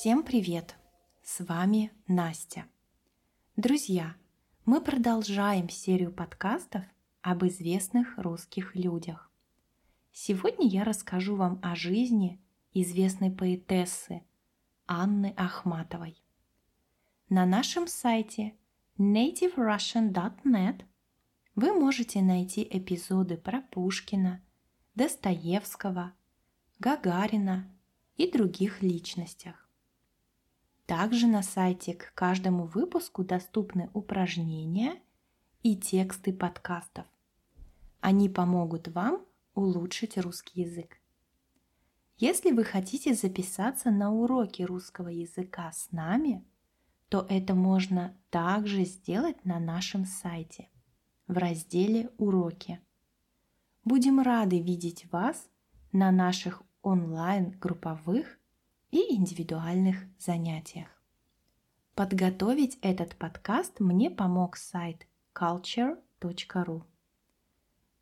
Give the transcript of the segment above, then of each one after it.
Всем привет! С вами Настя. Друзья, мы продолжаем серию подкастов об известных русских людях. Сегодня я расскажу вам о жизни известной поэтессы Анны Ахматовой. На нашем сайте nativerussian.net вы можете найти эпизоды про Пушкина, Достоевского, Гагарина и других личностях. Также на сайте к каждому выпуску доступны упражнения и тексты подкастов. Они помогут вам улучшить русский язык. Если вы хотите записаться на уроки русского языка с нами, то это можно также сделать на нашем сайте в разделе «Уроки». Будем рады видеть вас на наших онлайн-групповых индивидуальных занятиях. Подготовить этот подкаст мне помог сайт culture.ru.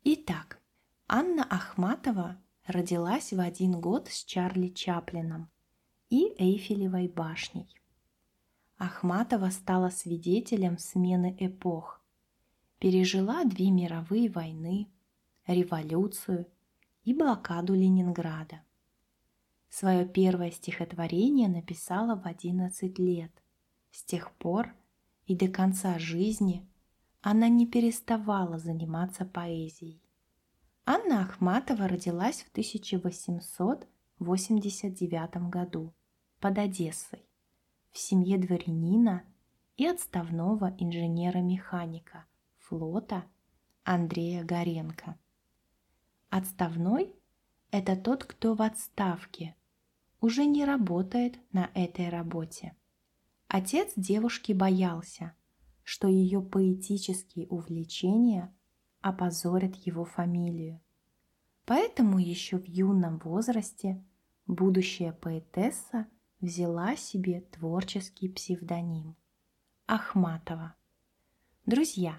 Итак, Анна Ахматова родилась в один год с Чарли Чаплином и Эйфелевой башней. Ахматова стала свидетелем смены эпох, пережила две мировые войны, революцию и блокаду Ленинграда. Свое первое стихотворение написала в 11 лет. С тех пор и до конца жизни она не переставала заниматься поэзией. Анна Ахматова родилась в 1889 году под Одессой в семье дворянина и отставного инженера-механика флота Андрея Горенко. Отставной – это тот, кто в отставке, уже не работает на этой работе. Отец девушки боялся, что ее поэтические увлечения опозорят его фамилию. Поэтому еще в юном возрасте будущая поэтесса взяла себе творческий псевдоним – Ахматова. Друзья,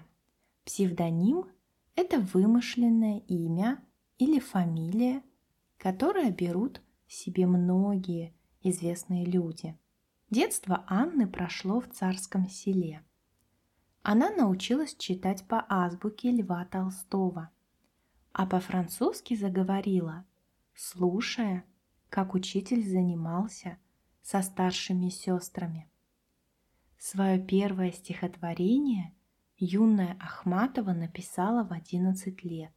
псевдоним – это вымышленное имя или фамилия, которое берут себе многие известные люди. Детство Анны прошло в царском селе. Она научилась читать по азбуке Льва Толстого, а по-французски заговорила, слушая, как учитель занимался со старшими сестрами. Свое первое стихотворение юная Ахматова написала в 11 лет.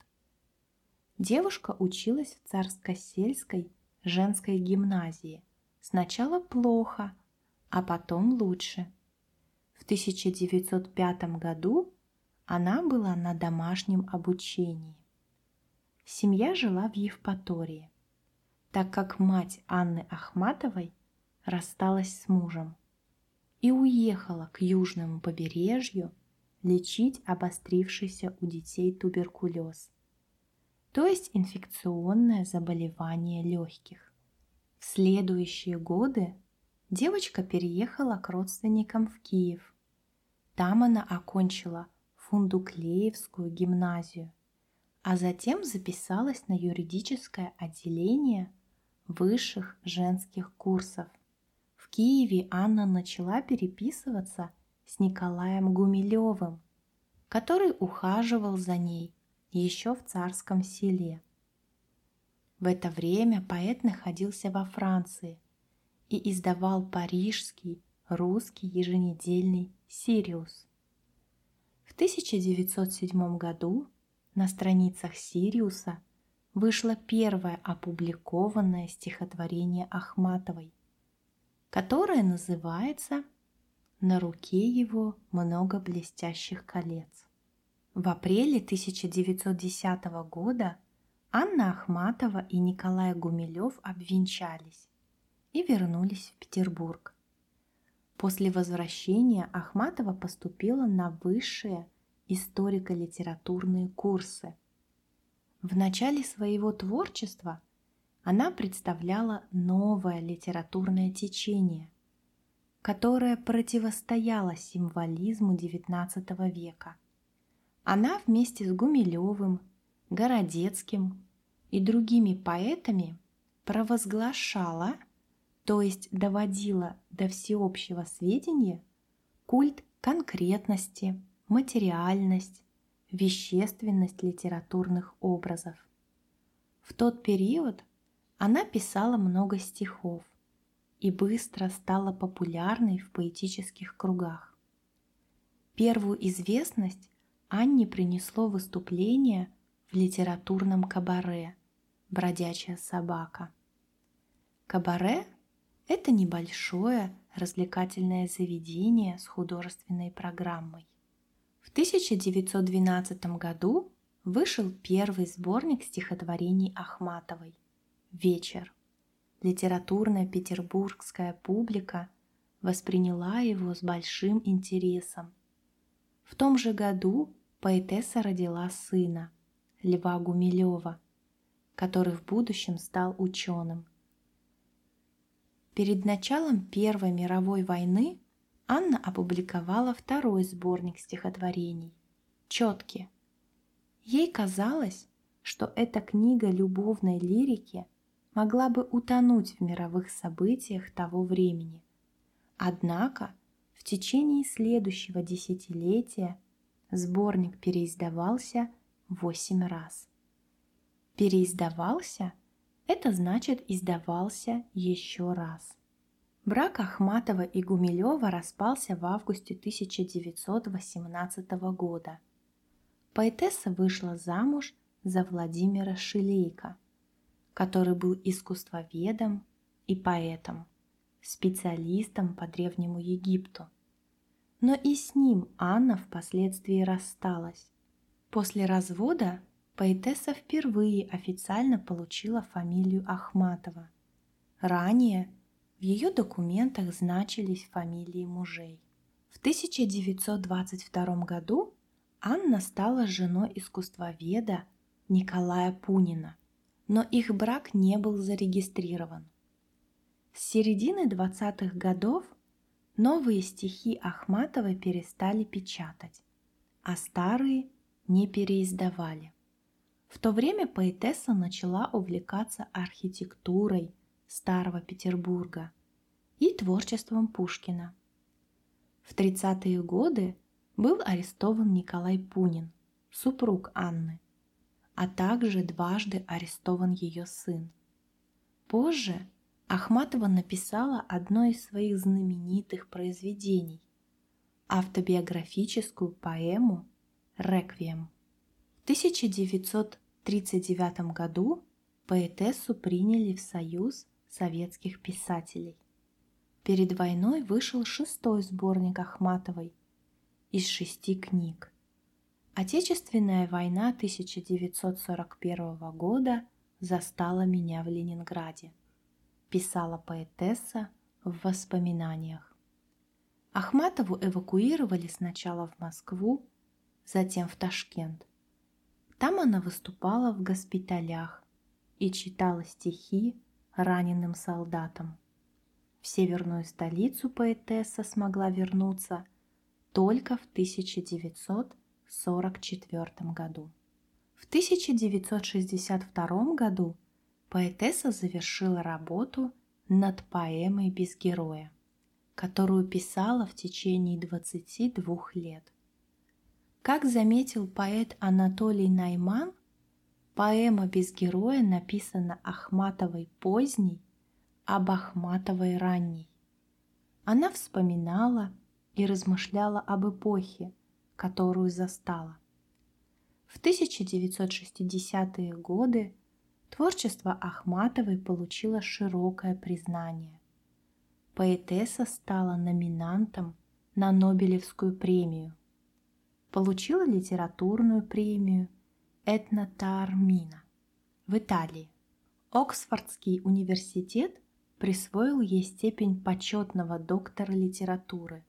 Девушка училась в царско-сельской женской гимназии. Сначала плохо, а потом лучше. В 1905 году она была на домашнем обучении. Семья жила в Евпатории, так как мать Анны Ахматовой рассталась с мужем и уехала к южному побережью лечить обострившийся у детей туберкулез – то есть инфекционное заболевание легких. В следующие годы девочка переехала к родственникам в Киев. Там она окончила Фундуклеевскую гимназию, а затем записалась на юридическое отделение высших женских курсов. В Киеве Анна начала переписываться с Николаем Гумилевым, который ухаживал за ней еще в царском селе. В это время поэт находился во Франции и издавал парижский русский еженедельный «Сириус». В 1907 году на страницах «Сириуса» вышло первое опубликованное стихотворение Ахматовой, которое называется «На руке его много блестящих колец». В апреле 1910 года Анна Ахматова и Николай Гумилев обвенчались и вернулись в Петербург. После возвращения Ахматова поступила на высшие историко-литературные курсы. В начале своего творчества она представляла новое литературное течение, которое противостояло символизму XIX века – она вместе с Гумилевым, Городецким и другими поэтами провозглашала то есть доводила до всеобщего сведения культ конкретности, материальность, вещественность литературных образов. В тот период она писала много стихов и быстро стала популярной в поэтических кругах. Первую известность Анне принесло выступление в литературном кабаре «Бродячая собака». Кабаре – это небольшое развлекательное заведение с художественной программой. В 1912 году вышел первый сборник стихотворений Ахматовой «Вечер». Литературная петербургская публика восприняла его с большим интересом. В том же году поэтесса родила сына, Льва Гумилева, который в будущем стал ученым. Перед началом Первой мировой войны Анна опубликовала второй сборник стихотворений «Четки». Ей казалось, что эта книга любовной лирики могла бы утонуть в мировых событиях того времени. Однако в течение следующего десятилетия сборник переиздавался восемь раз. Переиздавался – это значит издавался еще раз. Брак Ахматова и Гумилева распался в августе 1918 года. Поэтесса вышла замуж за Владимира Шилейко, который был искусствоведом и поэтом, специалистом по Древнему Египту – но и с ним Анна впоследствии рассталась. После развода поэтесса впервые официально получила фамилию Ахматова. Ранее в ее документах значились фамилии мужей. В 1922 году Анна стала женой искусствоведа Николая Пунина, но их брак не был зарегистрирован. С середины 20-х годов Новые стихи Ахматовой перестали печатать, а старые не переиздавали. В то время поэтесса начала увлекаться архитектурой Старого Петербурга и творчеством Пушкина. В 30-е годы был арестован Николай Пунин, супруг Анны, а также дважды арестован ее сын. Позже Ахматова написала одно из своих знаменитых произведений – автобиографическую поэму «Реквием». В 1939 году поэтессу приняли в Союз советских писателей. Перед войной вышел шестой сборник Ахматовой из шести книг. Отечественная война 1941 года застала меня в Ленинграде – писала поэтесса в воспоминаниях. Ахматову эвакуировали сначала в Москву, затем в Ташкент. Там она выступала в госпиталях и читала стихи раненым солдатам. В северную столицу поэтесса смогла вернуться только в 1944 году. В 1962 году поэтесса завершила работу над поэмой «Без героя», которую писала в течение 22 лет. Как заметил поэт Анатолий Найман, поэма «Без героя» написана Ахматовой поздней, об Ахматовой ранней. Она вспоминала и размышляла об эпохе, которую застала. В 1960-е годы Творчество Ахматовой получило широкое признание. Поэтесса стала номинантом на Нобелевскую премию. Получила литературную премию Этна Таармина в Италии. Оксфордский университет присвоил ей степень почетного доктора литературы.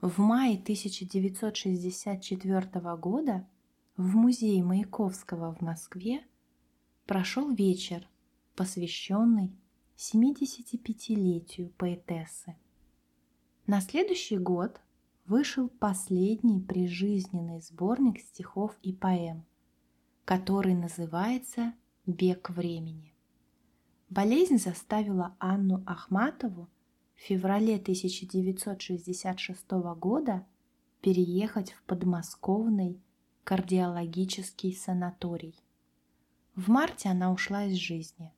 В мае 1964 года в музее Маяковского в Москве прошел вечер, посвященный 75-летию поэтессы. На следующий год вышел последний прижизненный сборник стихов и поэм, который называется «Бег времени». Болезнь заставила Анну Ахматову в феврале 1966 года переехать в подмосковный кардиологический санаторий. В марте она ушла из жизни.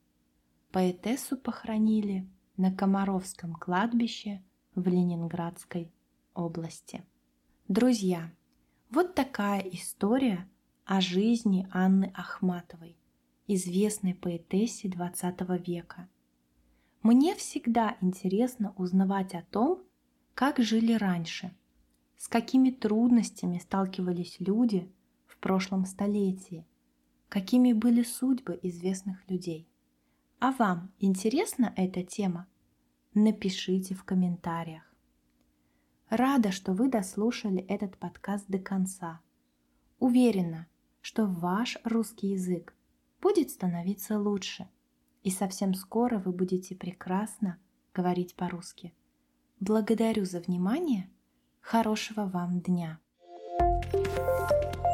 Поэтессу похоронили на Комаровском кладбище в Ленинградской области. Друзья, вот такая история о жизни Анны Ахматовой, известной поэтессе XX века. Мне всегда интересно узнавать о том, как жили раньше, с какими трудностями сталкивались люди в прошлом столетии, какими были судьбы известных людей. А вам интересна эта тема? Напишите в комментариях. Рада, что вы дослушали этот подкаст до конца. Уверена, что ваш русский язык будет становиться лучше, и совсем скоро вы будете прекрасно говорить по-русски. Благодарю за внимание. Хорошего вам дня! thank you